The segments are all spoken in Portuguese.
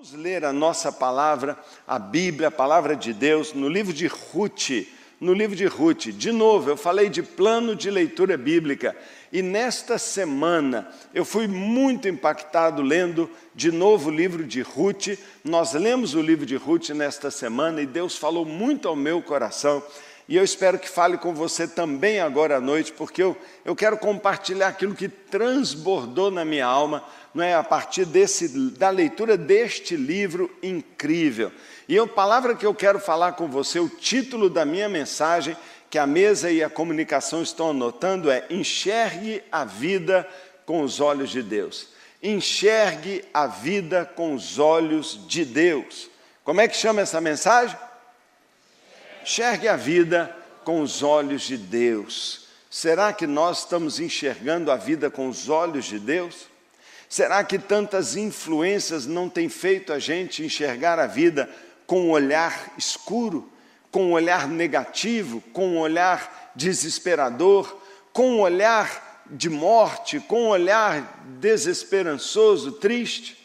Vamos ler a nossa palavra, a Bíblia, a palavra de Deus, no livro de Ruth. No livro de Ruth, de novo, eu falei de plano de leitura bíblica e nesta semana eu fui muito impactado lendo de novo o livro de Ruth. Nós lemos o livro de Ruth nesta semana e Deus falou muito ao meu coração. E eu espero que fale com você também agora à noite, porque eu, eu quero compartilhar aquilo que transbordou na minha alma não é, a partir desse, da leitura deste livro incrível. E a palavra que eu quero falar com você, o título da minha mensagem, que a mesa e a comunicação estão anotando, é Enxergue a vida com os olhos de Deus. Enxergue a vida com os olhos de Deus. Como é que chama essa mensagem? Enxergue a vida com os olhos de Deus. Será que nós estamos enxergando a vida com os olhos de Deus? Será que tantas influências não têm feito a gente enxergar a vida com um olhar escuro, com um olhar negativo, com um olhar desesperador, com um olhar de morte, com um olhar desesperançoso, triste?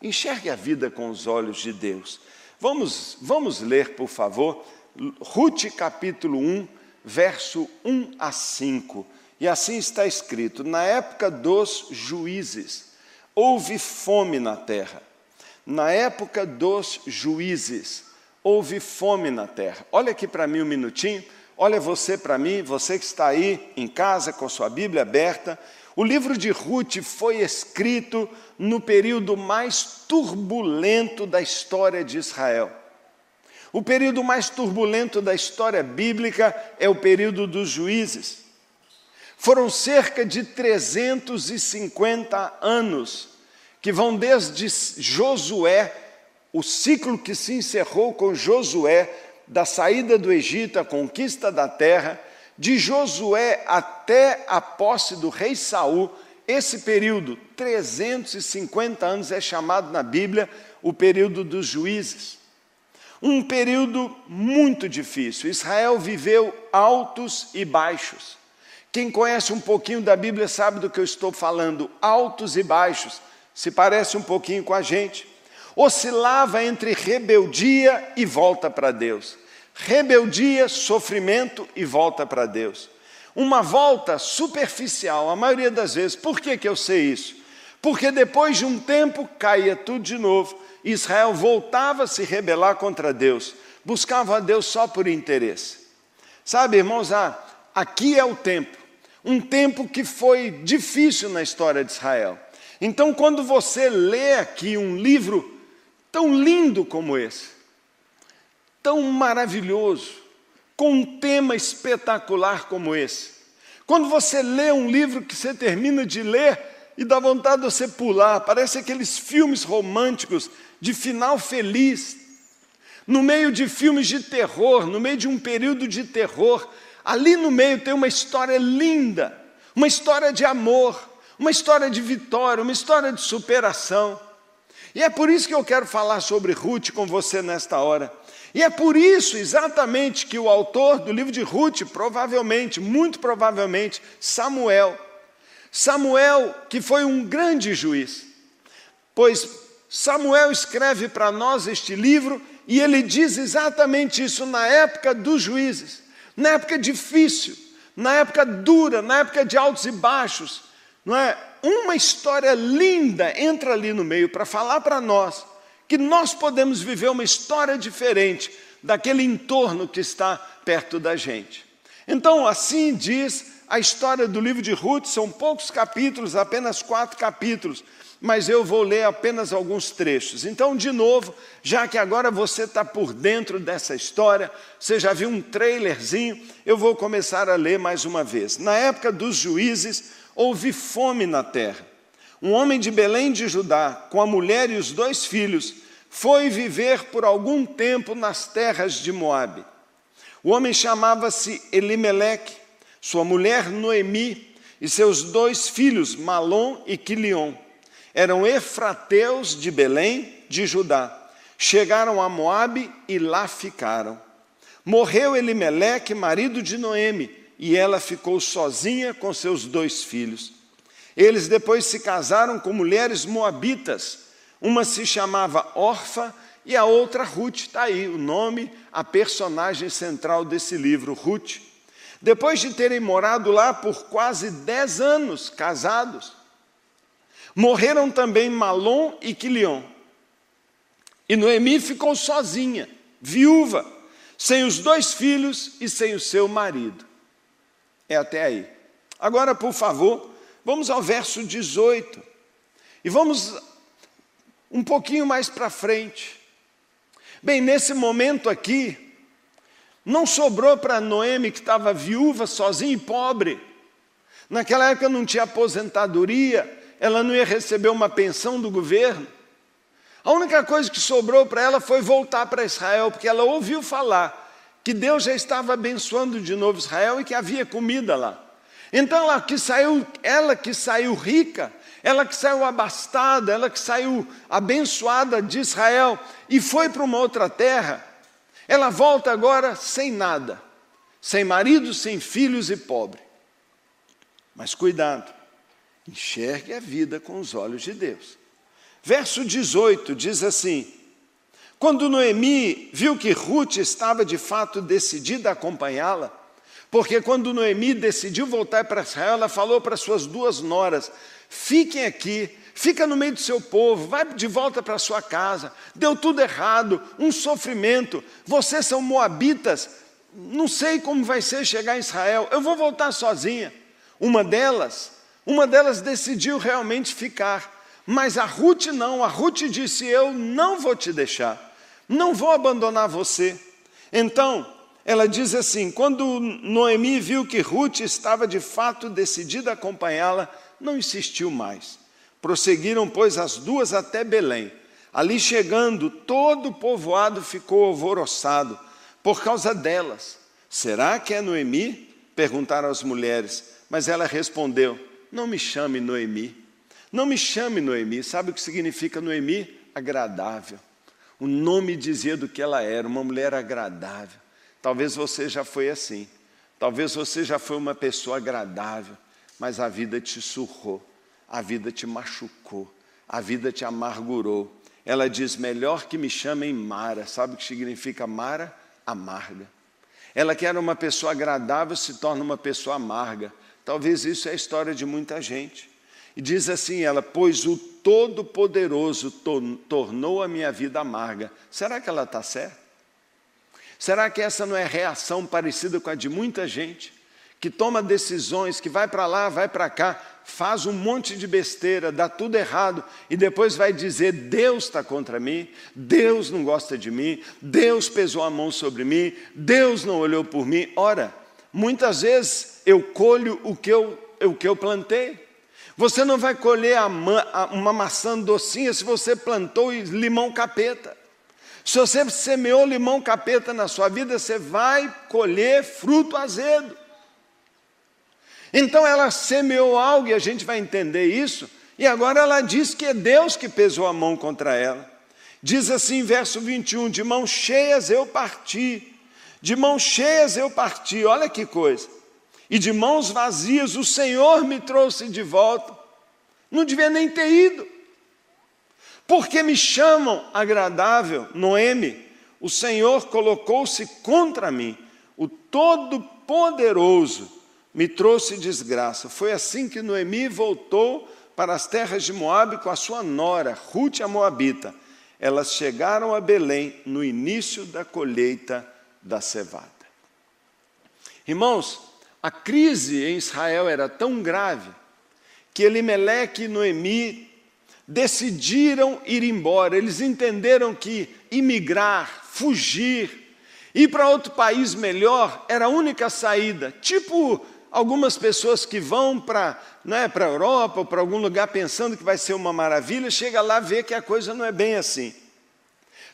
Enxergue a vida com os olhos de Deus. Vamos, vamos ler, por favor, Ruth capítulo 1, verso 1 a 5. E assim está escrito: na época dos juízes, houve fome na terra. Na época dos juízes, houve fome na terra. Olha aqui para mim um minutinho. Olha você para mim, você que está aí em casa com sua Bíblia aberta. O livro de Ruth foi escrito no período mais turbulento da história de Israel. O período mais turbulento da história bíblica é o período dos juízes. Foram cerca de 350 anos, que vão desde Josué, o ciclo que se encerrou com Josué, da saída do Egito, a conquista da terra, de Josué até a posse do rei Saul, esse período, 350 anos, é chamado na Bíblia o período dos juízes. Um período muito difícil. Israel viveu altos e baixos. Quem conhece um pouquinho da Bíblia sabe do que eu estou falando, altos e baixos, se parece um pouquinho com a gente. Oscilava entre rebeldia e volta para Deus. Rebeldia, sofrimento e volta para Deus. Uma volta superficial, a maioria das vezes. Por que, que eu sei isso? Porque depois de um tempo caía tudo de novo. Israel voltava a se rebelar contra Deus, buscava a Deus só por interesse. Sabe, irmãos, ah, aqui é o tempo um tempo que foi difícil na história de Israel. Então, quando você lê aqui um livro tão lindo como esse, tão maravilhoso, com um tema espetacular como esse, quando você lê um livro que você termina de ler e dá vontade de você pular, parece aqueles filmes românticos de final feliz, no meio de filmes de terror, no meio de um período de terror, Ali no meio tem uma história linda, uma história de amor, uma história de vitória, uma história de superação. E é por isso que eu quero falar sobre Ruth com você nesta hora. E é por isso exatamente que o autor do livro de Ruth, provavelmente, muito provavelmente, Samuel, Samuel, que foi um grande juiz, pois Samuel escreve para nós este livro e ele diz exatamente isso na época dos juízes na época difícil, na época dura, na época de altos e baixos, não é? Uma história linda entra ali no meio para falar para nós que nós podemos viver uma história diferente daquele entorno que está perto da gente. Então, assim diz a história do livro de Ruth, são poucos capítulos, apenas quatro capítulos, mas eu vou ler apenas alguns trechos. Então, de novo, já que agora você está por dentro dessa história, você já viu um trailerzinho, eu vou começar a ler mais uma vez. Na época dos juízes, houve fome na terra. Um homem de Belém de Judá, com a mulher e os dois filhos, foi viver por algum tempo nas terras de Moabe. O homem chamava-se Elimeleque, sua mulher Noemi e seus dois filhos, Malom e Quilion eram efrateus de Belém, de Judá. Chegaram a Moabe e lá ficaram. Morreu Elimeleque, marido de Noemi, e ela ficou sozinha com seus dois filhos. Eles depois se casaram com mulheres moabitas. Uma se chamava Orfa e a outra Ruth. Está aí o nome, a personagem central desse livro, Ruth. Depois de terem morado lá por quase dez anos, casados, morreram também Malom e Quilion. E Noemi ficou sozinha, viúva, sem os dois filhos e sem o seu marido. É até aí. Agora, por favor, vamos ao verso 18. E vamos um pouquinho mais para frente. Bem, nesse momento aqui, não sobrou para Noemi, que estava viúva, sozinha e pobre. Naquela época não tinha aposentadoria, ela não ia receber uma pensão do governo. A única coisa que sobrou para ela foi voltar para Israel, porque ela ouviu falar que Deus já estava abençoando de novo Israel e que havia comida lá. Então ela que saiu, ela que saiu rica, ela que saiu abastada, ela que saiu abençoada de Israel e foi para uma outra terra, ela volta agora sem nada, sem marido, sem filhos e pobre. Mas cuidado, enxergue a vida com os olhos de Deus. Verso 18 diz assim: Quando Noemi viu que Ruth estava de fato decidida a acompanhá-la, porque quando Noemi decidiu voltar para Israel, ela falou para suas duas noras: fiquem aqui, fica no meio do seu povo, vai de volta para sua casa. Deu tudo errado, um sofrimento. Vocês são moabitas, não sei como vai ser chegar em Israel. Eu vou voltar sozinha. Uma delas, uma delas decidiu realmente ficar, mas a Ruth não. A Ruth disse: Eu não vou te deixar, não vou abandonar você. Então, ela diz assim: quando Noemi viu que Ruth estava de fato decidida a acompanhá-la, não insistiu mais. Prosseguiram, pois, as duas até Belém. Ali chegando, todo o povoado ficou alvoroçado por causa delas. Será que é Noemi? perguntaram as mulheres. Mas ela respondeu: Não me chame Noemi. Não me chame Noemi. Sabe o que significa Noemi? Agradável. O nome dizia do que ela era, uma mulher agradável. Talvez você já foi assim. Talvez você já foi uma pessoa agradável, mas a vida te surrou, a vida te machucou, a vida te amargurou. Ela diz: melhor que me chamem Mara. Sabe o que significa Mara? Amarga. Ela que era uma pessoa agradável se torna uma pessoa amarga. Talvez isso é a história de muita gente. E diz assim ela: Pois o Todo-Poderoso tornou a minha vida amarga. Será que ela está certa? Será que essa não é reação parecida com a de muita gente? Que toma decisões, que vai para lá, vai para cá, faz um monte de besteira, dá tudo errado e depois vai dizer: Deus está contra mim, Deus não gosta de mim, Deus pesou a mão sobre mim, Deus não olhou por mim. Ora, muitas vezes eu colho o que eu, o que eu plantei. Você não vai colher uma maçã docinha se você plantou limão capeta. Se você semeou limão capeta na sua vida, você vai colher fruto azedo. Então ela semeou algo e a gente vai entender isso, e agora ela diz que é Deus que pesou a mão contra ela. Diz assim, verso 21, de mãos cheias eu parti, de mãos cheias eu parti, olha que coisa, e de mãos vazias o Senhor me trouxe de volta, não devia nem ter ido, porque me chamam agradável, Noemi, o Senhor colocou-se contra mim, o Todo-Poderoso me trouxe desgraça. Foi assim que Noemi voltou para as terras de Moabe com a sua nora, Ruth a Moabita. Elas chegaram a Belém no início da colheita da cevada. Irmãos, a crise em Israel era tão grave que Elimeleque e Noemi decidiram ir embora, eles entenderam que imigrar, fugir, ir para outro país melhor era a única saída. Tipo algumas pessoas que vão para né, a Europa ou para algum lugar pensando que vai ser uma maravilha, chega lá e vê que a coisa não é bem assim.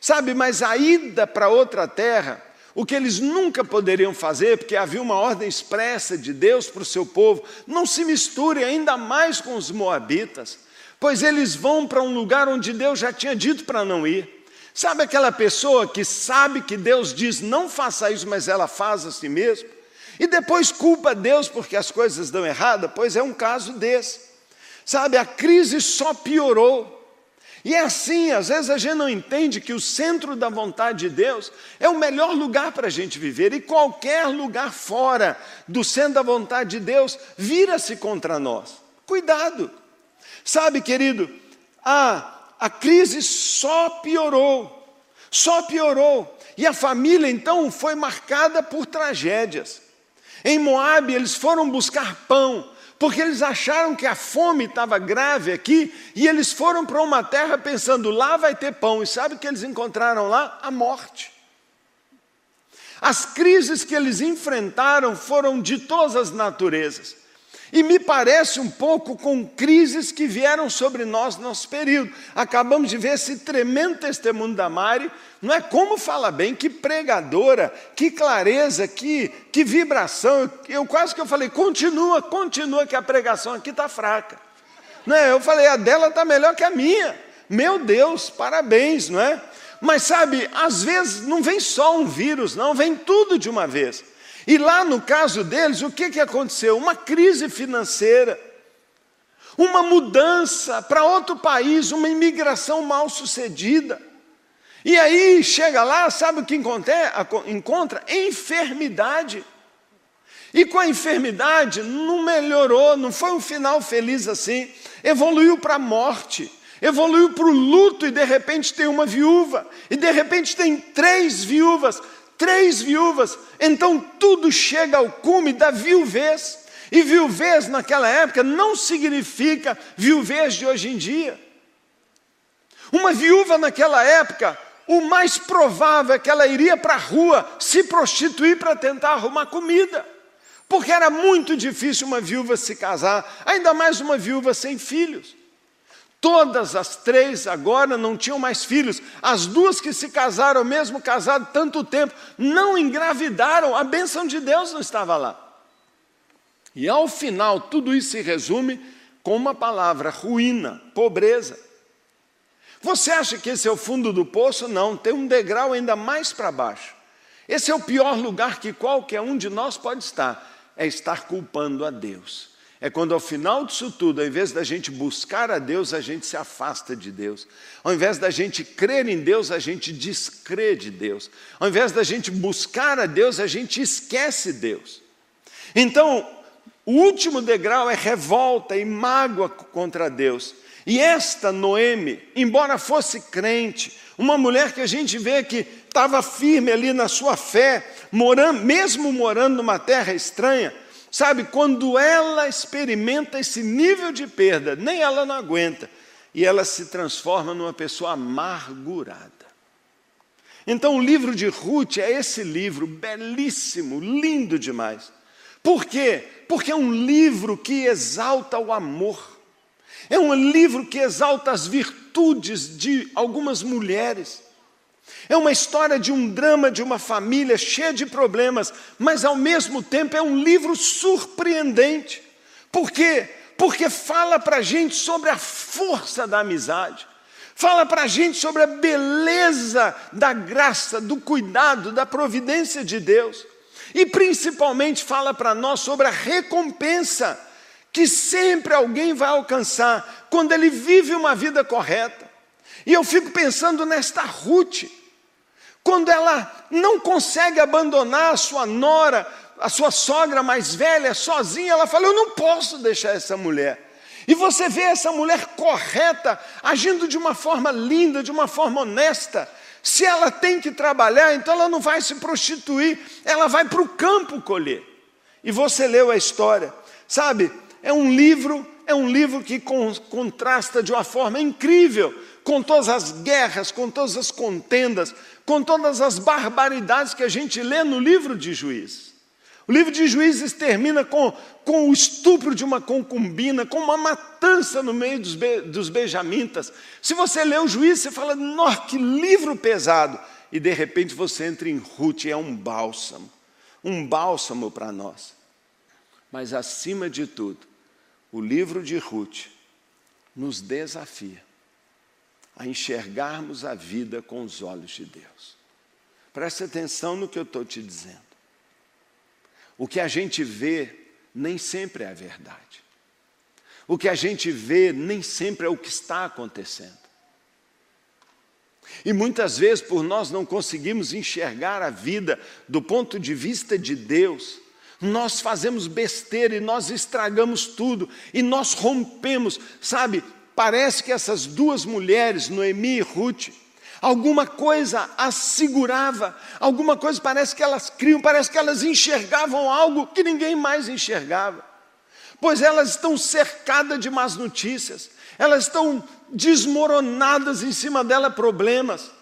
Sabe, mas a ida para outra terra, o que eles nunca poderiam fazer, porque havia uma ordem expressa de Deus para o seu povo, não se misture ainda mais com os moabitas pois eles vão para um lugar onde Deus já tinha dito para não ir. Sabe aquela pessoa que sabe que Deus diz não faça isso, mas ela faz a si mesmo? E depois culpa Deus porque as coisas dão errada? Pois é um caso desse. Sabe, a crise só piorou. E é assim, às vezes a gente não entende que o centro da vontade de Deus é o melhor lugar para a gente viver, e qualquer lugar fora do centro da vontade de Deus vira-se contra nós. Cuidado! Sabe, querido, a, a crise só piorou, só piorou. E a família então foi marcada por tragédias. Em Moabe eles foram buscar pão, porque eles acharam que a fome estava grave aqui, e eles foram para uma terra pensando, lá vai ter pão, e sabe o que eles encontraram lá? A morte. As crises que eles enfrentaram foram de todas as naturezas. E me parece um pouco com crises que vieram sobre nós no nosso período. Acabamos de ver esse tremendo testemunho da Mari, não é como fala bem, que pregadora, que clareza, que, que vibração. Eu, quase que eu falei, continua, continua, que a pregação aqui está fraca. Não é? Eu falei, a dela está melhor que a minha. Meu Deus, parabéns, não é? Mas sabe, às vezes não vem só um vírus, não, vem tudo de uma vez. E lá no caso deles, o que, que aconteceu? Uma crise financeira, uma mudança para outro país, uma imigração mal sucedida. E aí chega lá, sabe o que encontra? encontra? Enfermidade. E com a enfermidade não melhorou, não foi um final feliz assim, evoluiu para a morte, evoluiu para o luto e de repente tem uma viúva, e de repente tem três viúvas, três viúvas, então tudo chega ao cume da viuvez. E viuvez naquela época não significa viuvez de hoje em dia. Uma viúva naquela época, o mais provável é que ela iria para a rua se prostituir para tentar arrumar comida. Porque era muito difícil uma viúva se casar, ainda mais uma viúva sem filhos. Todas as três agora não tinham mais filhos. As duas que se casaram, mesmo casado tanto tempo, não engravidaram. A bênção de Deus não estava lá. E ao final, tudo isso se resume com uma palavra: ruína, pobreza. Você acha que esse é o fundo do poço? Não, tem um degrau ainda mais para baixo. Esse é o pior lugar que qualquer um de nós pode estar, é estar culpando a Deus. É quando ao final disso tudo, ao invés da gente buscar a Deus, a gente se afasta de Deus. Ao invés da gente crer em Deus, a gente descrê de Deus. Ao invés da gente buscar a Deus, a gente esquece Deus. Então, o último degrau é revolta e mágoa contra Deus. E esta Noemi, embora fosse crente, uma mulher que a gente vê que estava firme ali na sua fé, morando, mesmo morando numa terra estranha, Sabe, quando ela experimenta esse nível de perda, nem ela não aguenta, e ela se transforma numa pessoa amargurada. Então, o livro de Ruth é esse livro belíssimo, lindo demais. Por quê? Porque é um livro que exalta o amor, é um livro que exalta as virtudes de algumas mulheres. É uma história de um drama de uma família cheia de problemas, mas ao mesmo tempo é um livro surpreendente. Por quê? Porque fala para a gente sobre a força da amizade, fala para a gente sobre a beleza da graça, do cuidado, da providência de Deus, e principalmente fala para nós sobre a recompensa que sempre alguém vai alcançar quando ele vive uma vida correta. E eu fico pensando nesta Ruth, quando ela não consegue abandonar a sua nora, a sua sogra mais velha, sozinha, ela fala: Eu não posso deixar essa mulher. E você vê essa mulher correta, agindo de uma forma linda, de uma forma honesta. Se ela tem que trabalhar, então ela não vai se prostituir, ela vai para o campo colher. E você leu a história, sabe? É um livro, é um livro que contrasta de uma forma incrível com todas as guerras, com todas as contendas, com todas as barbaridades que a gente lê no livro de Juízes. O livro de Juízes termina com, com o estupro de uma concubina, com uma matança no meio dos, be, dos benjamitas. Se você lê o Juízes, você fala, nossa, que livro pesado. E de repente você entra em Ruth é um bálsamo, um bálsamo para nós. Mas acima de tudo, o livro de Ruth nos desafia a enxergarmos a vida com os olhos de Deus. Preste atenção no que eu estou te dizendo. O que a gente vê nem sempre é a verdade. O que a gente vê nem sempre é o que está acontecendo. E muitas vezes, por nós não conseguimos enxergar a vida do ponto de vista de Deus, nós fazemos besteira e nós estragamos tudo, e nós rompemos, sabe? Parece que essas duas mulheres, Noemi e Ruth, alguma coisa as segurava, alguma coisa parece que elas criam, parece que elas enxergavam algo que ninguém mais enxergava. Pois elas estão cercadas de más notícias, elas estão desmoronadas em cima dela problemas,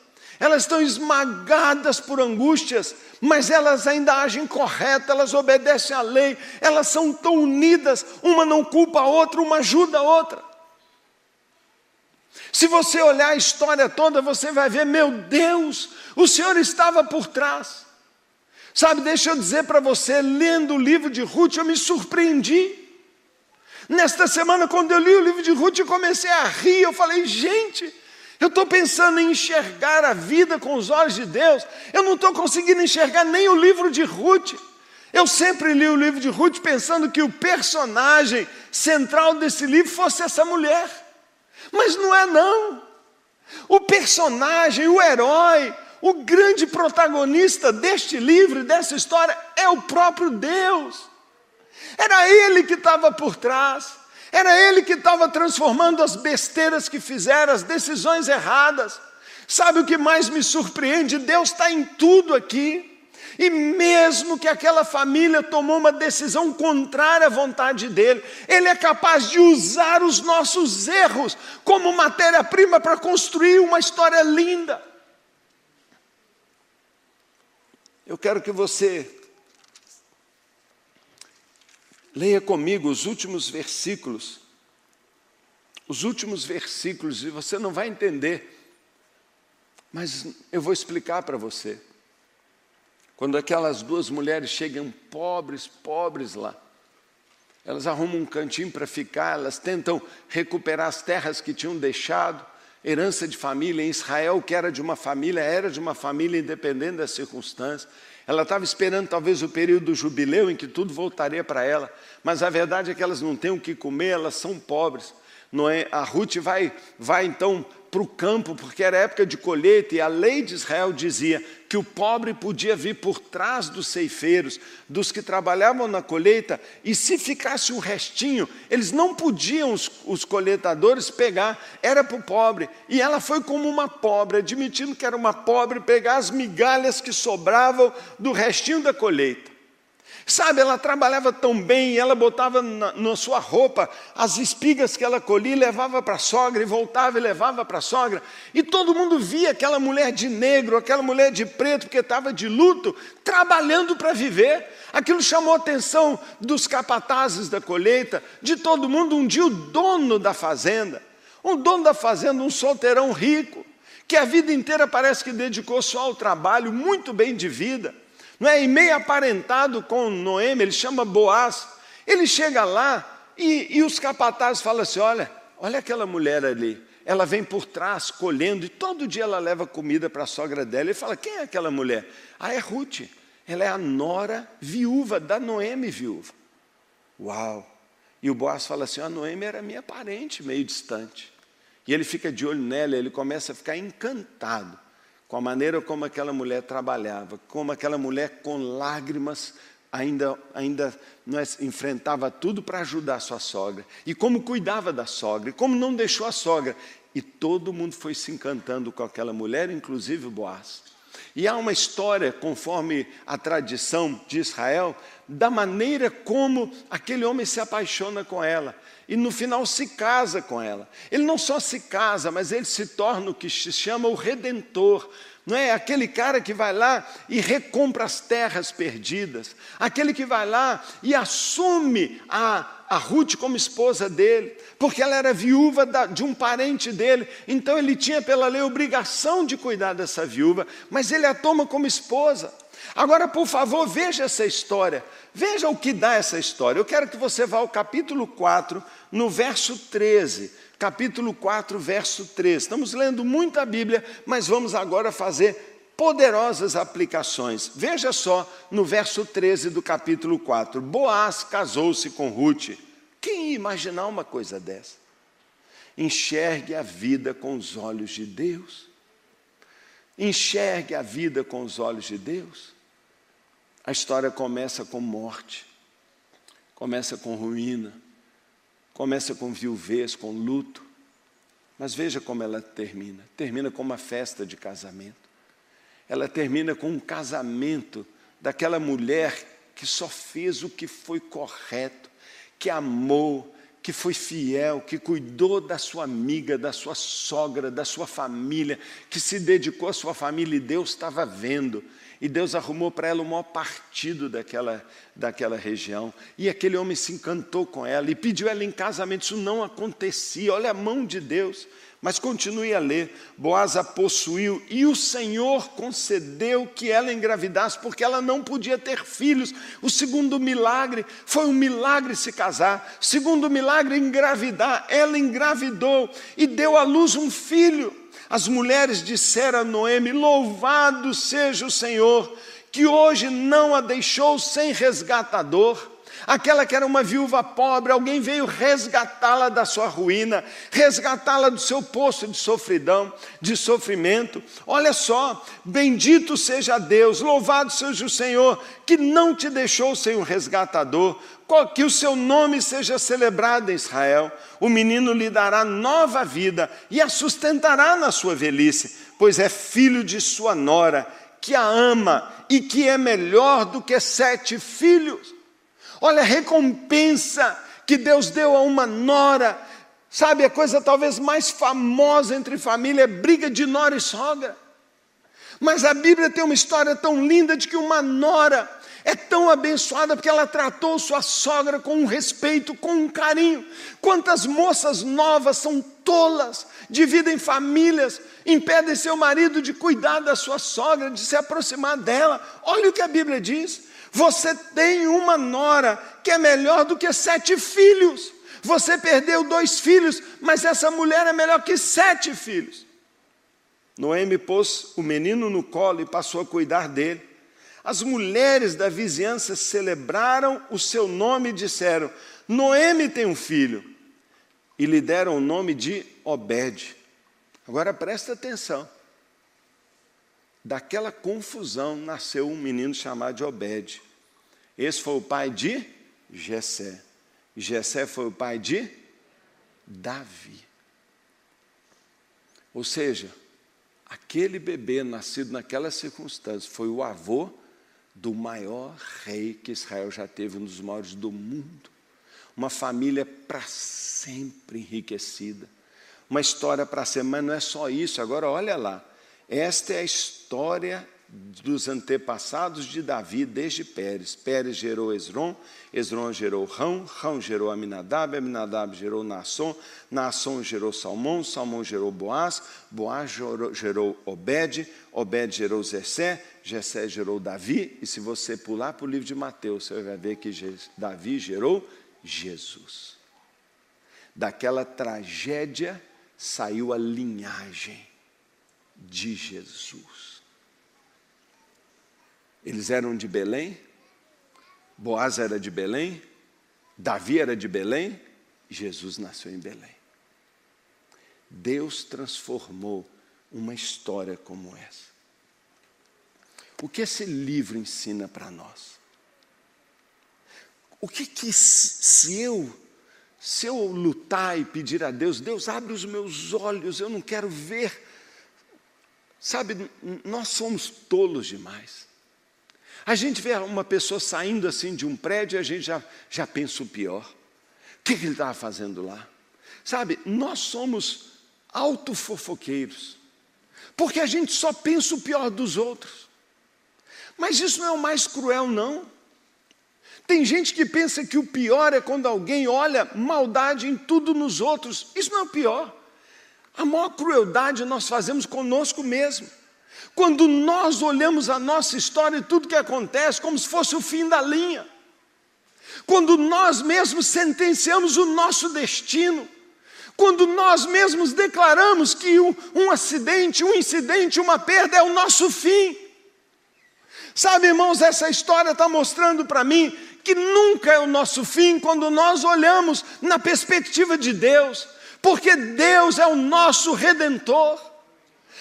elas estão esmagadas por angústias, mas elas ainda agem correto, elas obedecem à lei, elas são tão unidas, uma não culpa a outra, uma ajuda a outra. Se você olhar a história toda, você vai ver, meu Deus, o Senhor estava por trás. Sabe, deixa eu dizer para você, lendo o livro de Ruth, eu me surpreendi. Nesta semana, quando eu li o livro de Ruth, eu comecei a rir. Eu falei, gente, eu estou pensando em enxergar a vida com os olhos de Deus. Eu não estou conseguindo enxergar nem o livro de Ruth. Eu sempre li o livro de Ruth pensando que o personagem central desse livro fosse essa mulher. Mas não é não. O personagem, o herói, o grande protagonista deste livro, dessa história, é o próprio Deus. Era Ele que estava por trás, era Ele que estava transformando as besteiras que fizeram, as decisões erradas. Sabe o que mais me surpreende? Deus está em tudo aqui. E mesmo que aquela família tomou uma decisão contrária à vontade dele, ele é capaz de usar os nossos erros como matéria-prima para construir uma história linda. Eu quero que você leia comigo os últimos versículos. Os últimos versículos, e você não vai entender, mas eu vou explicar para você. Quando aquelas duas mulheres chegam pobres, pobres lá, elas arrumam um cantinho para ficar, elas tentam recuperar as terras que tinham deixado, herança de família em Israel, que era de uma família, era de uma família independente das circunstâncias. Ela estava esperando talvez o período do jubileu em que tudo voltaria para ela, mas a verdade é que elas não têm o que comer, elas são pobres. Não é? A Ruth vai, vai então para o campo, porque era época de colheita, e a lei de Israel dizia que o pobre podia vir por trás dos ceifeiros, dos que trabalhavam na colheita, e se ficasse um restinho, eles não podiam, os, os coletadores, pegar, era para o pobre. E ela foi como uma pobre, admitindo que era uma pobre, pegar as migalhas que sobravam do restinho da colheita. Sabe, ela trabalhava tão bem, ela botava na, na sua roupa as espigas que ela colhia, levava para a sogra e voltava e levava para a sogra. E todo mundo via aquela mulher de negro, aquela mulher de preto, porque estava de luto, trabalhando para viver. Aquilo chamou a atenção dos capatazes da colheita, de todo mundo. Um dia, o dono da fazenda, um dono da fazenda, um solteirão rico, que a vida inteira parece que dedicou só ao trabalho, muito bem de vida não é? E meio aparentado com Noemi, ele chama Boaz. Ele chega lá e, e os capatazes falam assim: olha, olha aquela mulher ali. Ela vem por trás colhendo e todo dia ela leva comida para a sogra dela. Ele fala: quem é aquela mulher? Ah, é Ruth. Ela é a nora viúva da Noemi viúva. Uau! E o Boaz fala assim: a Noemi era minha parente, meio distante. E ele fica de olho nela, ele começa a ficar encantado com a maneira como aquela mulher trabalhava, como aquela mulher com lágrimas ainda, ainda é, enfrentava tudo para ajudar a sua sogra, e como cuidava da sogra, e como não deixou a sogra. E todo mundo foi se encantando com aquela mulher, inclusive Boaz. E há uma história, conforme a tradição de Israel, da maneira como aquele homem se apaixona com ela e no final se casa com ela. Ele não só se casa, mas ele se torna o que se chama o redentor. Não é aquele cara que vai lá e recompra as terras perdidas, aquele que vai lá e assume a, a Ruth como esposa dele, porque ela era viúva da, de um parente dele, então ele tinha pela lei obrigação de cuidar dessa viúva, mas ele a toma como esposa. Agora, por favor, veja essa história. Veja o que dá essa história. Eu quero que você vá ao capítulo 4, no verso 13. Capítulo 4, verso 13. Estamos lendo muito a Bíblia, mas vamos agora fazer poderosas aplicações. Veja só no verso 13 do capítulo 4. Boaz casou-se com Ruth. Quem ia imaginar uma coisa dessa? Enxergue a vida com os olhos de Deus. enxergue a vida com os olhos de Deus, a história começa com morte, começa com ruína, começa com viuvez, com luto, mas veja como ela termina: termina com uma festa de casamento. Ela termina com um casamento daquela mulher que só fez o que foi correto, que amou, que foi fiel, que cuidou da sua amiga, da sua sogra, da sua família, que se dedicou à sua família e Deus estava vendo. E Deus arrumou para ela o maior partido daquela, daquela região. E aquele homem se encantou com ela e pediu ela em casamento. Isso não acontecia, olha a mão de Deus. Mas continue a ler. Boaz a possuiu e o Senhor concedeu que ela engravidasse, porque ela não podia ter filhos. O segundo milagre foi um milagre se casar. Segundo milagre, engravidar. Ela engravidou e deu à luz um filho. As mulheres disseram a Noemi: Louvado seja o Senhor, que hoje não a deixou sem resgatador. Aquela que era uma viúva pobre, alguém veio resgatá-la da sua ruína, resgatá-la do seu poço de sofridão, de sofrimento. Olha só, bendito seja Deus, louvado seja o Senhor, que não te deixou sem um resgatador, que o seu nome seja celebrado em Israel. O menino lhe dará nova vida e a sustentará na sua velhice, pois é filho de sua nora, que a ama e que é melhor do que sete filhos. Olha a recompensa que Deus deu a uma nora. Sabe, a coisa talvez mais famosa entre família é briga de nora e sogra. Mas a Bíblia tem uma história tão linda de que uma nora é tão abençoada porque ela tratou sua sogra com um respeito, com um carinho. Quantas moças novas são tolas, dividem famílias, impedem seu marido de cuidar da sua sogra, de se aproximar dela. Olha o que a Bíblia diz. Você tem uma nora que é melhor do que sete filhos. Você perdeu dois filhos, mas essa mulher é melhor que sete filhos. Noemi pôs o menino no colo e passou a cuidar dele. As mulheres da vizinhança celebraram o seu nome e disseram: Noemi tem um filho. E lhe deram o nome de Obed. Agora presta atenção. Daquela confusão nasceu um menino chamado de Obed. Esse foi o pai de Jessé. Jessé foi o pai de Davi. Ou seja, aquele bebê nascido naquela circunstância foi o avô do maior rei que Israel já teve, um dos maiores do mundo. Uma família para sempre enriquecida. Uma história para ser, mas não é só isso. Agora olha lá. Esta é a história dos antepassados de Davi desde Pérez. Pérez gerou Esron, Esron gerou Rão, Rão gerou Aminadab, Aminadab gerou Naasson, Naasson gerou Salmão, Salmão gerou Boaz, Boaz gerou, gerou Obed, Obed gerou Zessé, Jessé gerou Davi, e se você pular para o livro de Mateus, você vai ver que Davi gerou Jesus. Daquela tragédia saiu a linhagem de Jesus. Eles eram de Belém, Boaz era de Belém, Davi era de Belém, Jesus nasceu em Belém. Deus transformou uma história como essa. O que esse livro ensina para nós? O que que se eu se eu lutar e pedir a Deus, Deus abre os meus olhos, eu não quero ver. Sabe, nós somos tolos demais. A gente vê uma pessoa saindo assim de um prédio e a gente já, já pensa o pior. O que, que ele estava fazendo lá? Sabe, nós somos autofofoqueiros, porque a gente só pensa o pior dos outros. Mas isso não é o mais cruel, não. Tem gente que pensa que o pior é quando alguém olha maldade em tudo nos outros. Isso não é o pior. A maior crueldade nós fazemos conosco mesmo. Quando nós olhamos a nossa história e tudo que acontece como se fosse o fim da linha. Quando nós mesmos sentenciamos o nosso destino. Quando nós mesmos declaramos que um, um acidente, um incidente, uma perda é o nosso fim. Sabe, irmãos, essa história está mostrando para mim que nunca é o nosso fim quando nós olhamos na perspectiva de Deus, porque Deus é o nosso redentor.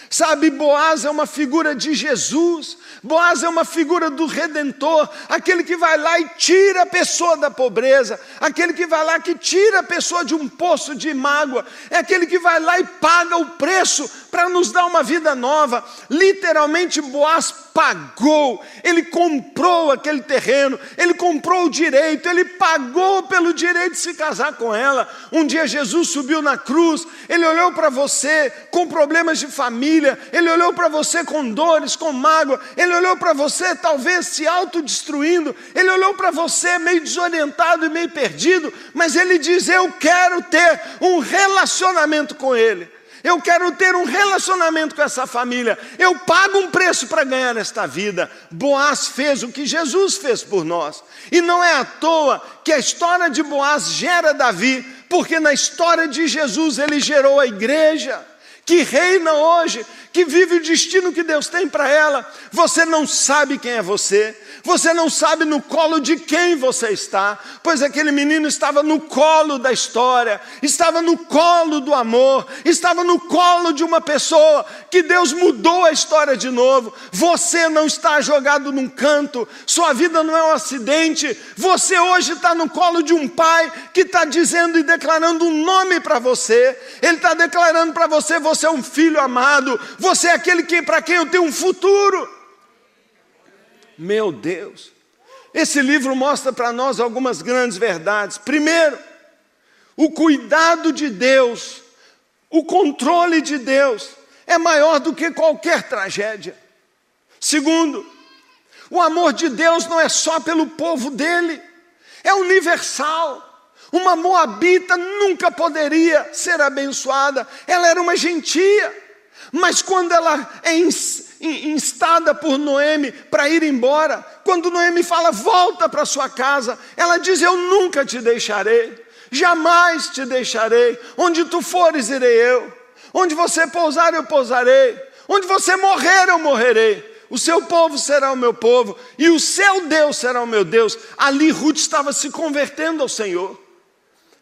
Sabe, Boaz é uma figura de Jesus, Boaz é uma figura do redentor, aquele que vai lá e tira a pessoa da pobreza, aquele que vai lá que tira a pessoa de um poço de mágoa, é aquele que vai lá e paga o preço para nos dar uma vida nova. Literalmente, Boaz pagou, ele comprou aquele terreno, ele comprou o direito, ele pagou pelo direito de se casar com ela. Um dia Jesus subiu na cruz, ele olhou para você com problemas de família, ele olhou para você com dores, com mágoa, ele olhou para você talvez se autodestruindo, ele olhou para você meio desorientado e meio perdido, mas ele diz: Eu quero ter um relacionamento com ele. Eu quero ter um relacionamento com essa família. Eu pago um preço para ganhar esta vida. Boaz fez o que Jesus fez por nós. E não é à toa que a história de Boaz gera Davi, porque na história de Jesus ele gerou a igreja que reina hoje, que vive o destino que Deus tem para ela. Você não sabe quem é você, você não sabe no colo de quem você está, pois aquele menino estava no colo da história, estava no colo do amor, estava no colo de uma pessoa que Deus mudou a história de novo. Você não está jogado num canto, sua vida não é um acidente. Você hoje está no colo de um pai que está dizendo e declarando um nome para você. Ele está declarando para você: você é um filho amado, você é aquele que para quem eu tenho um futuro. Meu Deus! Esse livro mostra para nós algumas grandes verdades. Primeiro, o cuidado de Deus, o controle de Deus é maior do que qualquer tragédia. Segundo, o amor de Deus não é só pelo povo dele, é universal. Uma moabita nunca poderia ser abençoada, ela era uma gentia, mas quando ela é instada por Noemi para ir embora, quando Noemi fala, volta para sua casa, ela diz: Eu nunca te deixarei, jamais te deixarei, onde tu fores, irei eu, onde você pousar, eu pousarei, onde você morrer, eu morrerei. O seu povo será o meu povo, e o seu Deus será o meu Deus. Ali Ruth estava se convertendo ao Senhor.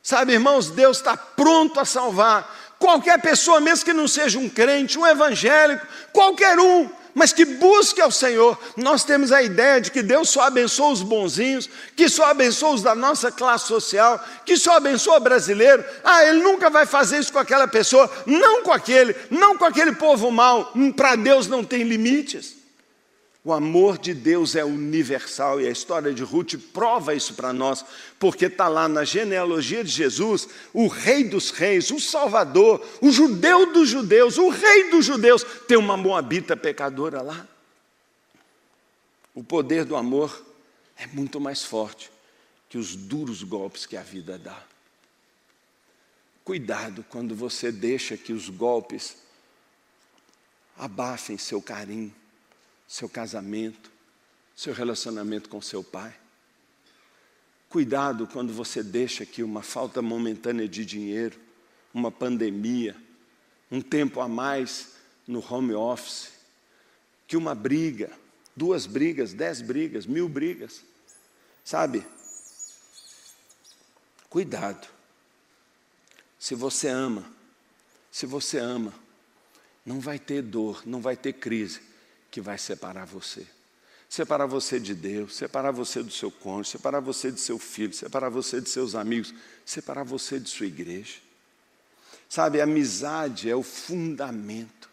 Sabe, irmãos, Deus está pronto a salvar qualquer pessoa, mesmo que não seja um crente, um evangélico, qualquer um, mas que busque ao Senhor. Nós temos a ideia de que Deus só abençoa os bonzinhos, que só abençoa os da nossa classe social, que só abençoa brasileiro. Ah, Ele nunca vai fazer isso com aquela pessoa, não com aquele, não com aquele povo mau. Para Deus não tem limites. O amor de Deus é universal e a história de Ruth prova isso para nós, porque está lá na genealogia de Jesus, o Rei dos Reis, o Salvador, o judeu dos judeus, o Rei dos judeus, tem uma moabita pecadora lá. O poder do amor é muito mais forte que os duros golpes que a vida dá. Cuidado quando você deixa que os golpes abafem seu carinho seu casamento, seu relacionamento com seu pai. Cuidado quando você deixa que uma falta momentânea de dinheiro, uma pandemia, um tempo a mais no home office, que uma briga, duas brigas, dez brigas, mil brigas, sabe? Cuidado. Se você ama, se você ama, não vai ter dor, não vai ter crise que vai separar você. Separar você de Deus, separar você do seu cônjuge, separar você de seu filho, separar você de seus amigos, separar você de sua igreja. Sabe, a amizade é o fundamento,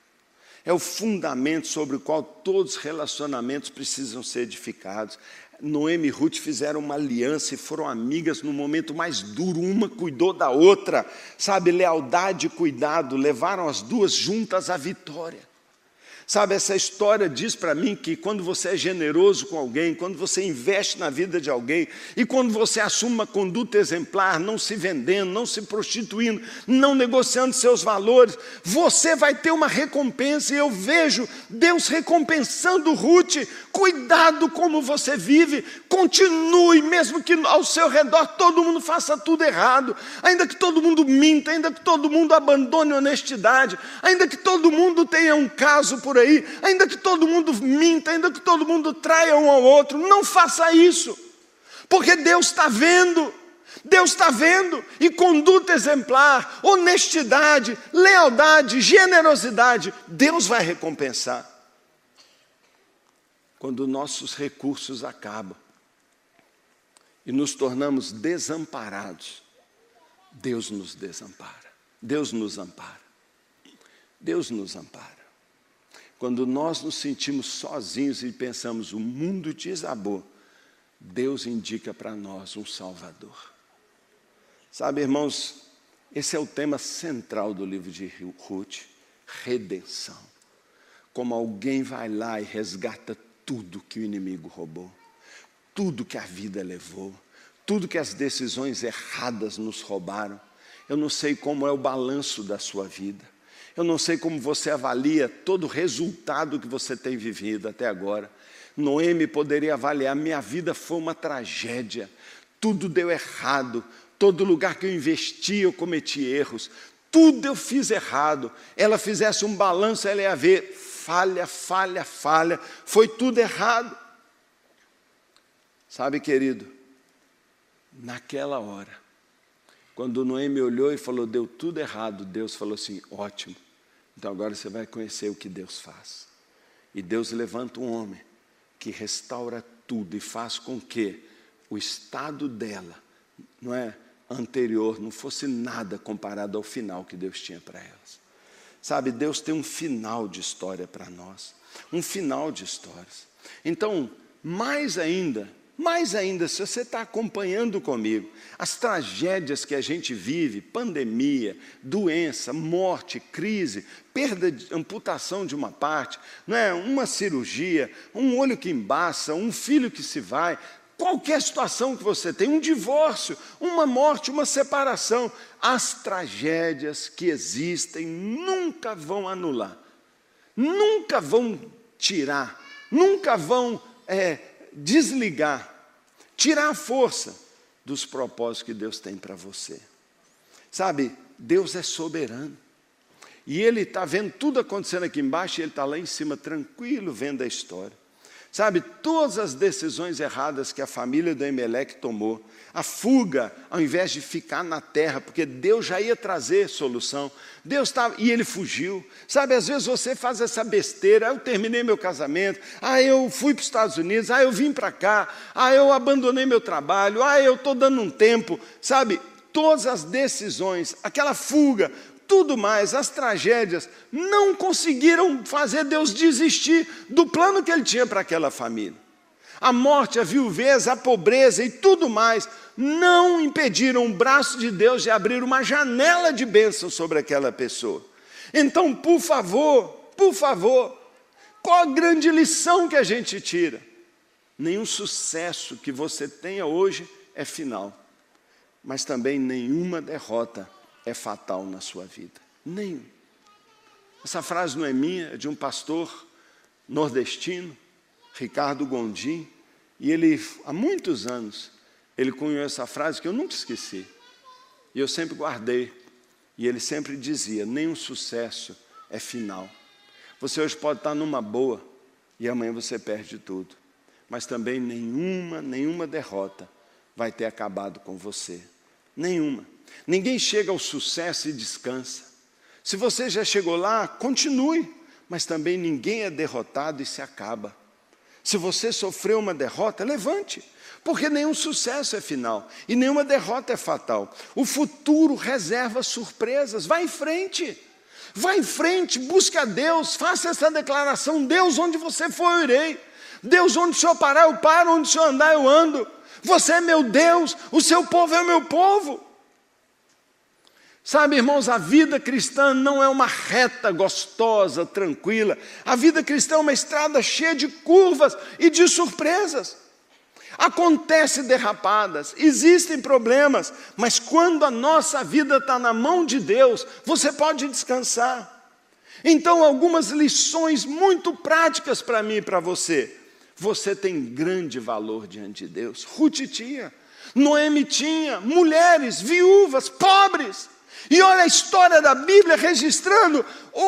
é o fundamento sobre o qual todos os relacionamentos precisam ser edificados. Noemi e Ruth fizeram uma aliança e foram amigas no momento mais duro, uma cuidou da outra, sabe, lealdade e cuidado levaram as duas juntas à vitória. Sabe, essa história diz para mim que quando você é generoso com alguém, quando você investe na vida de alguém e quando você assume uma conduta exemplar, não se vendendo, não se prostituindo, não negociando seus valores, você vai ter uma recompensa. E eu vejo Deus recompensando Ruth. Cuidado como você vive, continue, mesmo que ao seu redor todo mundo faça tudo errado, ainda que todo mundo minta, ainda que todo mundo abandone honestidade, ainda que todo mundo tenha um caso por aí, ainda que todo mundo minta, ainda que todo mundo traia um ao outro, não faça isso, porque Deus está vendo, Deus está vendo, e conduta exemplar, honestidade, lealdade, generosidade, Deus vai recompensar. Quando nossos recursos acabam e nos tornamos desamparados, Deus nos desampara, Deus nos ampara, Deus nos ampara. Quando nós nos sentimos sozinhos e pensamos, o mundo desabou, Deus indica para nós um Salvador. Sabe, irmãos, esse é o tema central do livro de Ruth: redenção. Como alguém vai lá e resgata tudo que o inimigo roubou, tudo que a vida levou, tudo que as decisões erradas nos roubaram. Eu não sei como é o balanço da sua vida. Eu não sei como você avalia todo o resultado que você tem vivido até agora. Noemi poderia avaliar: minha vida foi uma tragédia, tudo deu errado, todo lugar que eu investi eu cometi erros, tudo eu fiz errado. Ela fizesse um balanço, ela ia ver falha, falha, falha, foi tudo errado. Sabe, querido, naquela hora, quando Noemi olhou e falou, deu tudo errado, Deus falou assim: ótimo, então agora você vai conhecer o que Deus faz. E Deus levanta um homem que restaura tudo e faz com que o estado dela, não é? anterior não fosse nada comparado ao final que Deus tinha para elas. Sabe, Deus tem um final de história para nós, um final de histórias. Então, mais ainda, mais ainda, se você está acompanhando comigo as tragédias que a gente vive, pandemia, doença, morte, crise, perda, de, amputação de uma parte, não é? uma cirurgia, um olho que embaça, um filho que se vai, qualquer situação que você tem, um divórcio, uma morte, uma separação, as tragédias que existem nunca vão anular, nunca vão tirar, nunca vão é, desligar, tirar a força dos propósitos que Deus tem para você. Sabe, Deus é soberano. E Ele está vendo tudo acontecendo aqui embaixo, e Ele está lá em cima, tranquilo, vendo a história. Sabe, todas as decisões erradas que a família do Emelec tomou, a fuga, ao invés de ficar na terra, porque Deus já ia trazer solução, Deus estava, e ele fugiu. Sabe, às vezes você faz essa besteira, ah, eu terminei meu casamento, ah, eu fui para os Estados Unidos, ah, eu vim para cá, ah, eu abandonei meu trabalho, ah, eu estou dando um tempo, sabe, todas as decisões, aquela fuga, tudo mais, as tragédias, não conseguiram fazer Deus desistir do plano que ele tinha para aquela família. A morte, a viuvez, a pobreza e tudo mais não impediram o braço de Deus de abrir uma janela de bênção sobre aquela pessoa. Então, por favor, por favor, qual a grande lição que a gente tira? Nenhum sucesso que você tenha hoje é final, mas também nenhuma derrota é fatal na sua vida. Nenhum. Essa frase não é minha, é de um pastor nordestino, Ricardo Gondim, e ele, há muitos anos, ele cunhou essa frase que eu nunca esqueci. E eu sempre guardei. E ele sempre dizia: nenhum sucesso é final. Você hoje pode estar numa boa e amanhã você perde tudo. Mas também nenhuma, nenhuma derrota vai ter acabado com você. Nenhuma. Ninguém chega ao sucesso e descansa. Se você já chegou lá, continue, mas também ninguém é derrotado e se acaba. Se você sofreu uma derrota, levante, porque nenhum sucesso é final e nenhuma derrota é fatal. O futuro reserva surpresas. Vá em frente. Vá em frente, busque a Deus, faça essa declaração: Deus, onde você for, eu irei. Deus, onde o Senhor parar, eu paro, onde o Senhor andar, eu ando. Você é meu Deus, o seu povo é o meu povo. Sabe, irmãos, a vida cristã não é uma reta gostosa, tranquila. A vida cristã é uma estrada cheia de curvas e de surpresas. Acontecem derrapadas, existem problemas, mas quando a nossa vida está na mão de Deus, você pode descansar. Então, algumas lições muito práticas para mim e para você. Você tem grande valor diante de Deus. Ruth tinha, Noemi tinha, mulheres, viúvas, pobres E olha a história da Bíblia registrando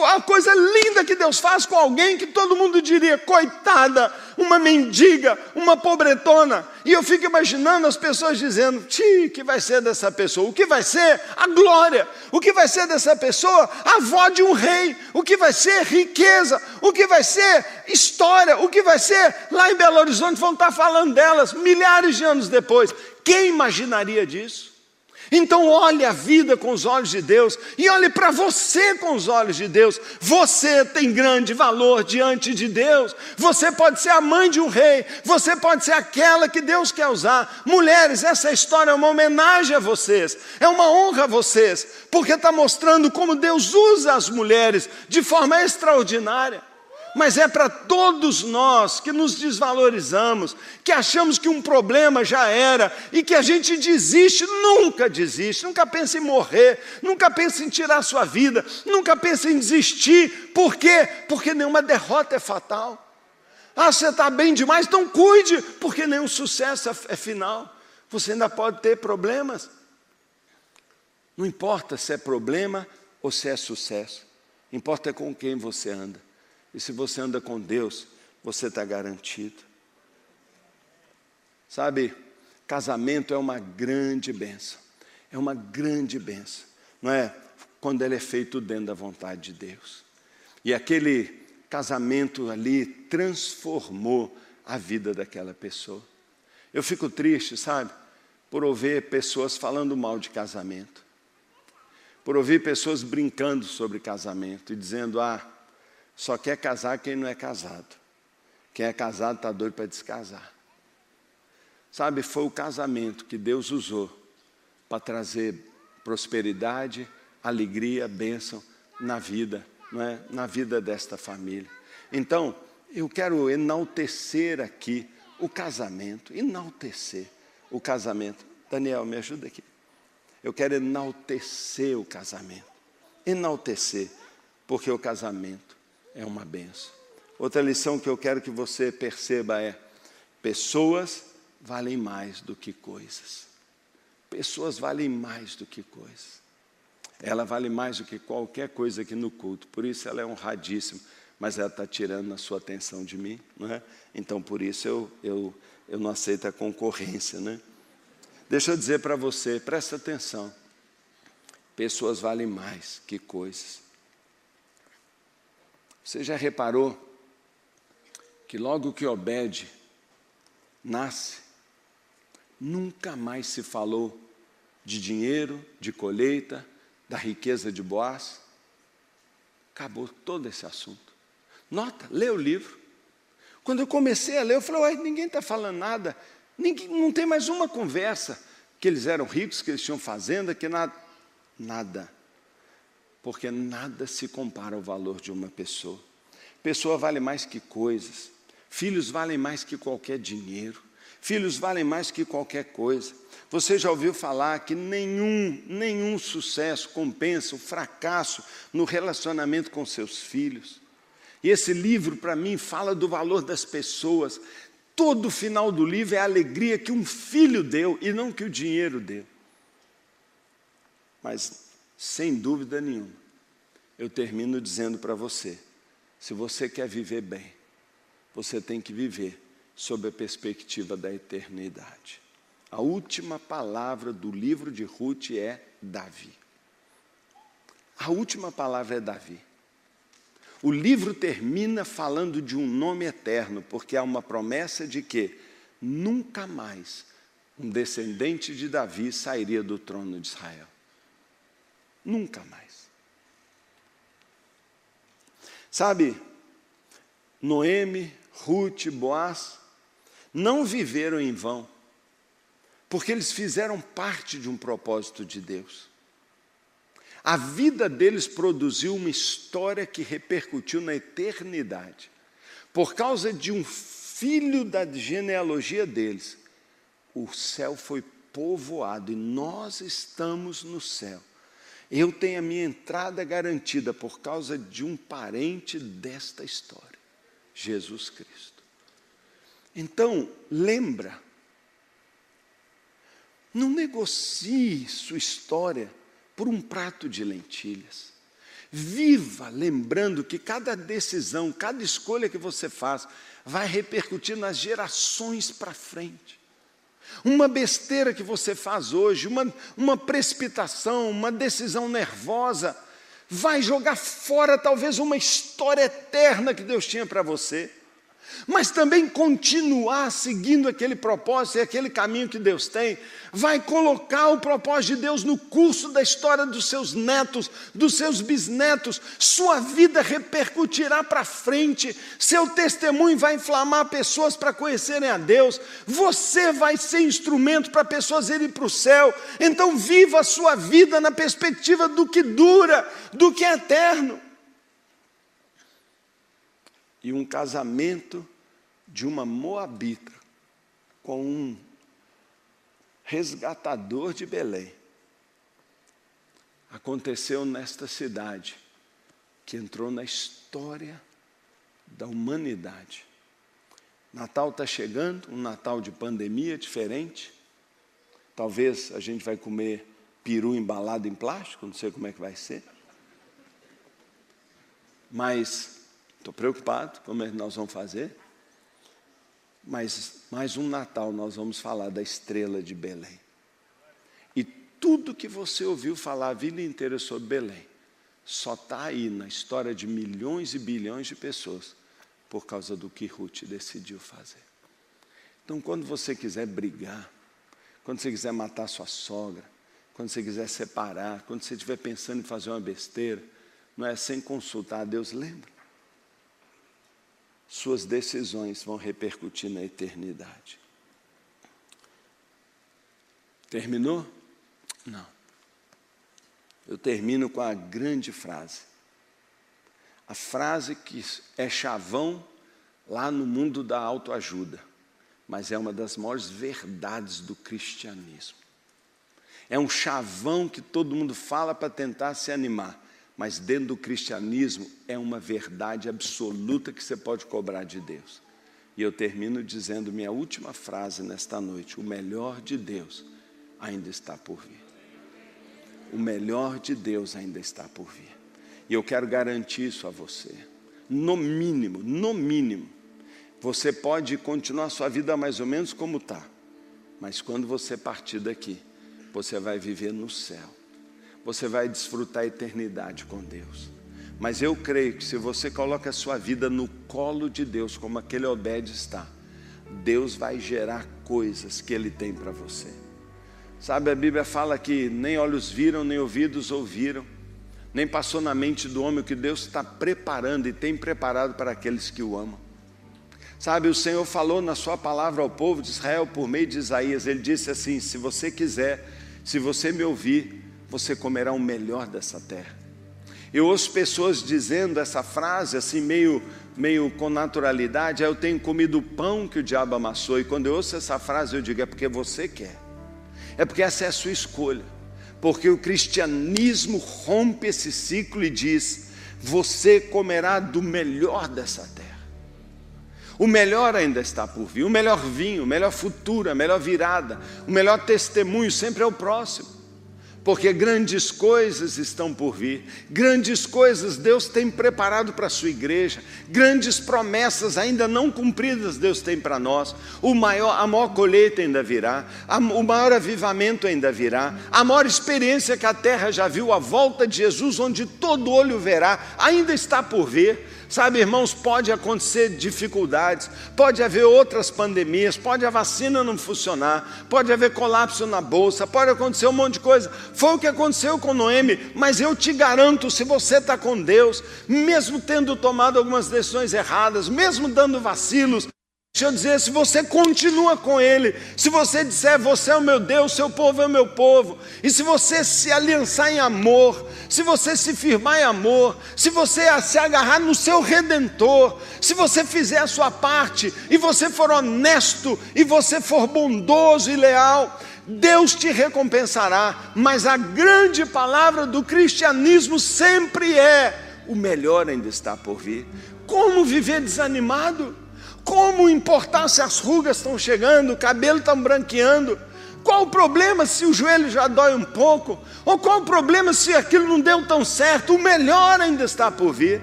a coisa linda que Deus faz com alguém que todo mundo diria, coitada, uma mendiga, uma pobretona. E eu fico imaginando as pessoas dizendo: Ti, que vai ser dessa pessoa? O que vai ser? A glória. O que vai ser dessa pessoa? A avó de um rei. O que vai ser? Riqueza. O que vai ser? História. O que vai ser? Lá em Belo Horizonte vão estar falando delas milhares de anos depois. Quem imaginaria disso? Então olhe a vida com os olhos de Deus e olhe para você com os olhos de Deus. Você tem grande valor diante de Deus. Você pode ser a mãe de um rei, você pode ser aquela que Deus quer usar. Mulheres, essa história é uma homenagem a vocês, é uma honra a vocês, porque está mostrando como Deus usa as mulheres de forma extraordinária mas é para todos nós que nos desvalorizamos, que achamos que um problema já era e que a gente desiste, nunca desiste, nunca pensa em morrer, nunca pensa em tirar sua vida, nunca pensa em desistir. Por quê? Porque nenhuma derrota é fatal. Ah, você está bem demais, então cuide, porque nenhum sucesso é, é final. Você ainda pode ter problemas. Não importa se é problema ou se é sucesso, importa com quem você anda. E se você anda com Deus, você está garantido. Sabe, casamento é uma grande benção. É uma grande benção, não é? Quando ele é feito dentro da vontade de Deus. E aquele casamento ali transformou a vida daquela pessoa. Eu fico triste, sabe, por ouvir pessoas falando mal de casamento, por ouvir pessoas brincando sobre casamento e dizendo: ah, só quer casar quem não é casado. Quem é casado está doido para descasar. Sabe, foi o casamento que Deus usou para trazer prosperidade, alegria, bênção na vida, não é? na vida desta família. Então, eu quero enaltecer aqui o casamento, enaltecer o casamento. Daniel, me ajuda aqui. Eu quero enaltecer o casamento, enaltecer, porque o casamento é uma benção. Outra lição que eu quero que você perceba é: pessoas valem mais do que coisas. Pessoas valem mais do que coisas. Ela vale mais do que qualquer coisa aqui no culto, por isso ela é honradíssima, mas ela está tirando a sua atenção de mim, não é? Então por isso eu, eu, eu não aceito a concorrência, né? Deixa eu dizer para você, presta atenção. Pessoas valem mais que coisas. Você já reparou que logo que Obed nasce, nunca mais se falou de dinheiro, de colheita, da riqueza de Boaz? Acabou todo esse assunto. Nota, lê o livro. Quando eu comecei a ler, eu falei, uai, ninguém está falando nada, ninguém, não tem mais uma conversa, que eles eram ricos, que eles tinham fazenda, que nada. Nada porque nada se compara ao valor de uma pessoa. Pessoa vale mais que coisas, filhos valem mais que qualquer dinheiro, filhos valem mais que qualquer coisa. Você já ouviu falar que nenhum, nenhum sucesso compensa o fracasso no relacionamento com seus filhos. E esse livro, para mim, fala do valor das pessoas. Todo o final do livro é a alegria que um filho deu e não que o dinheiro deu. Mas sem dúvida nenhuma, eu termino dizendo para você: se você quer viver bem, você tem que viver sob a perspectiva da eternidade. A última palavra do livro de Ruth é Davi. A última palavra é Davi. O livro termina falando de um nome eterno, porque há uma promessa de que nunca mais um descendente de Davi sairia do trono de Israel. Nunca mais. Sabe, Noemi, Ruth, Boaz, não viveram em vão, porque eles fizeram parte de um propósito de Deus. A vida deles produziu uma história que repercutiu na eternidade. Por causa de um filho da genealogia deles, o céu foi povoado e nós estamos no céu eu tenho a minha entrada garantida por causa de um parente desta história, Jesus Cristo. Então, lembra, não negocie sua história por um prato de lentilhas. Viva lembrando que cada decisão, cada escolha que você faz, vai repercutir nas gerações para frente. Uma besteira que você faz hoje, uma, uma precipitação, uma decisão nervosa, vai jogar fora talvez uma história eterna que Deus tinha para você mas também continuar seguindo aquele propósito e aquele caminho que Deus tem, vai colocar o propósito de Deus no curso da história dos seus netos, dos seus bisnetos, sua vida repercutirá para frente, seu testemunho vai inflamar pessoas para conhecerem a Deus, você vai ser instrumento para pessoas irem para o céu, então viva a sua vida na perspectiva do que dura, do que é eterno e um casamento de uma moabita com um resgatador de Belém. Aconteceu nesta cidade, que entrou na história da humanidade. Natal está chegando, um Natal de pandemia diferente. Talvez a gente vai comer peru embalado em plástico, não sei como é que vai ser. Mas Estou preocupado como é que nós vamos fazer. Mas mais um Natal nós vamos falar da estrela de Belém. E tudo que você ouviu falar a vida inteira sobre Belém só está aí na história de milhões e bilhões de pessoas por causa do que Ruth decidiu fazer. Então, quando você quiser brigar, quando você quiser matar sua sogra, quando você quiser separar, quando você estiver pensando em fazer uma besteira, não é sem consultar a Deus, lembra? Suas decisões vão repercutir na eternidade. Terminou? Não. Eu termino com a grande frase. A frase que é chavão lá no mundo da autoajuda, mas é uma das maiores verdades do cristianismo. É um chavão que todo mundo fala para tentar se animar mas dentro do cristianismo é uma verdade absoluta que você pode cobrar de Deus. E eu termino dizendo minha última frase nesta noite: o melhor de Deus ainda está por vir. O melhor de Deus ainda está por vir. E eu quero garantir isso a você. No mínimo, no mínimo, você pode continuar sua vida mais ou menos como está, mas quando você partir daqui, você vai viver no céu você vai desfrutar a eternidade com Deus. Mas eu creio que se você coloca a sua vida no colo de Deus, como aquele Obed está, Deus vai gerar coisas que Ele tem para você. Sabe, a Bíblia fala que nem olhos viram, nem ouvidos ouviram, nem passou na mente do homem o que Deus está preparando e tem preparado para aqueles que o amam. Sabe, o Senhor falou na Sua palavra ao povo de Israel por meio de Isaías, Ele disse assim: Se você quiser, se você me ouvir, você comerá o melhor dessa terra. Eu ouço pessoas dizendo essa frase assim, meio, meio com naturalidade: ah, Eu tenho comido o pão que o diabo amassou. E quando eu ouço essa frase, eu digo: É porque você quer, é porque essa é a sua escolha. Porque o cristianismo rompe esse ciclo e diz: Você comerá do melhor dessa terra. O melhor ainda está por vir, o melhor vinho, o melhor futuro, a melhor virada, o melhor testemunho sempre é o próximo porque grandes coisas estão por vir, grandes coisas Deus tem preparado para a sua igreja, grandes promessas ainda não cumpridas Deus tem para nós. O maior, a maior colheita ainda virá, a, o maior avivamento ainda virá, a maior experiência que a terra já viu, a volta de Jesus, onde todo olho verá, ainda está por vir. Sabe, irmãos, pode acontecer dificuldades, pode haver outras pandemias, pode a vacina não funcionar, pode haver colapso na bolsa, pode acontecer um monte de coisa. Foi o que aconteceu com Noemi, mas eu te garanto, se você está com Deus, mesmo tendo tomado algumas decisões erradas, mesmo dando vacilos, Deixa eu dizer, se você continua com Ele, se você disser, você é o meu Deus, seu povo é o meu povo, e se você se aliançar em amor, se você se firmar em amor, se você se agarrar no seu redentor, se você fizer a sua parte, e você for honesto, e você for bondoso e leal, Deus te recompensará, mas a grande palavra do cristianismo sempre é: o melhor ainda está por vir. Como viver desanimado? Como importar se as rugas estão chegando, o cabelo está branqueando? Qual o problema se o joelho já dói um pouco? Ou qual o problema se aquilo não deu tão certo? O melhor ainda está por vir.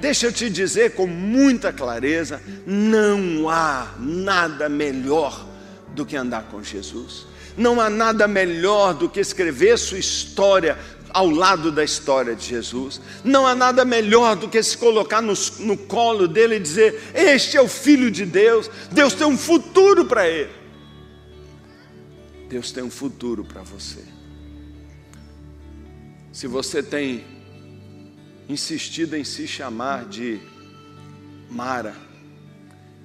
Deixa eu te dizer com muita clareza: não há nada melhor do que andar com Jesus. Não há nada melhor do que escrever sua história ao lado da história de Jesus. Não há nada melhor do que se colocar no, no colo dele e dizer: Este é o Filho de Deus, Deus tem um futuro para ele. Deus tem um futuro para você. Se você tem insistido em se chamar de Mara,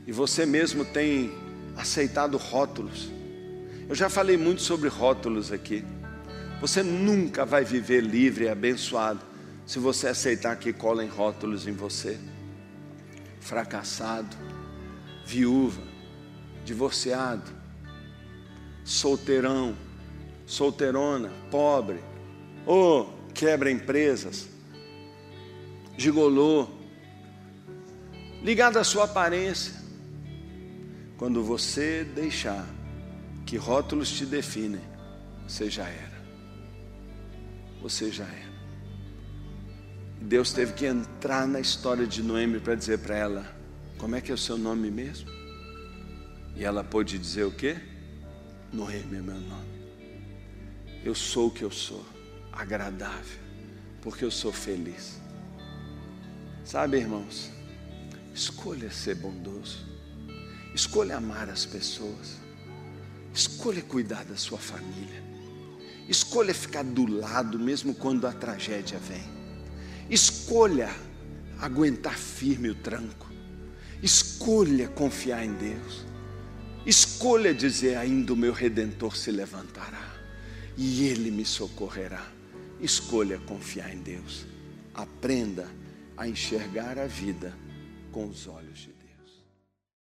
e você mesmo tem aceitado rótulos, eu já falei muito sobre rótulos aqui. Você nunca vai viver livre e abençoado se você aceitar que colem rótulos em você. Fracassado, viúva, divorciado, solteirão, solteirona, pobre, ou quebra empresas, gigolô, ligado à sua aparência. Quando você deixar que rótulos te definem, você já era. Você já era. Deus teve que entrar na história de Noemi para dizer para ela: Como é que é o seu nome mesmo? E ela pôde dizer o quê? Noemi é meu nome. Eu sou o que eu sou, agradável, porque eu sou feliz. Sabe, irmãos, escolha ser bondoso, escolha amar as pessoas. Escolha cuidar da sua família. Escolha ficar do lado mesmo quando a tragédia vem. Escolha aguentar firme o tranco. Escolha confiar em Deus. Escolha dizer: ainda o meu redentor se levantará e ele me socorrerá. Escolha confiar em Deus. Aprenda a enxergar a vida com os olhos de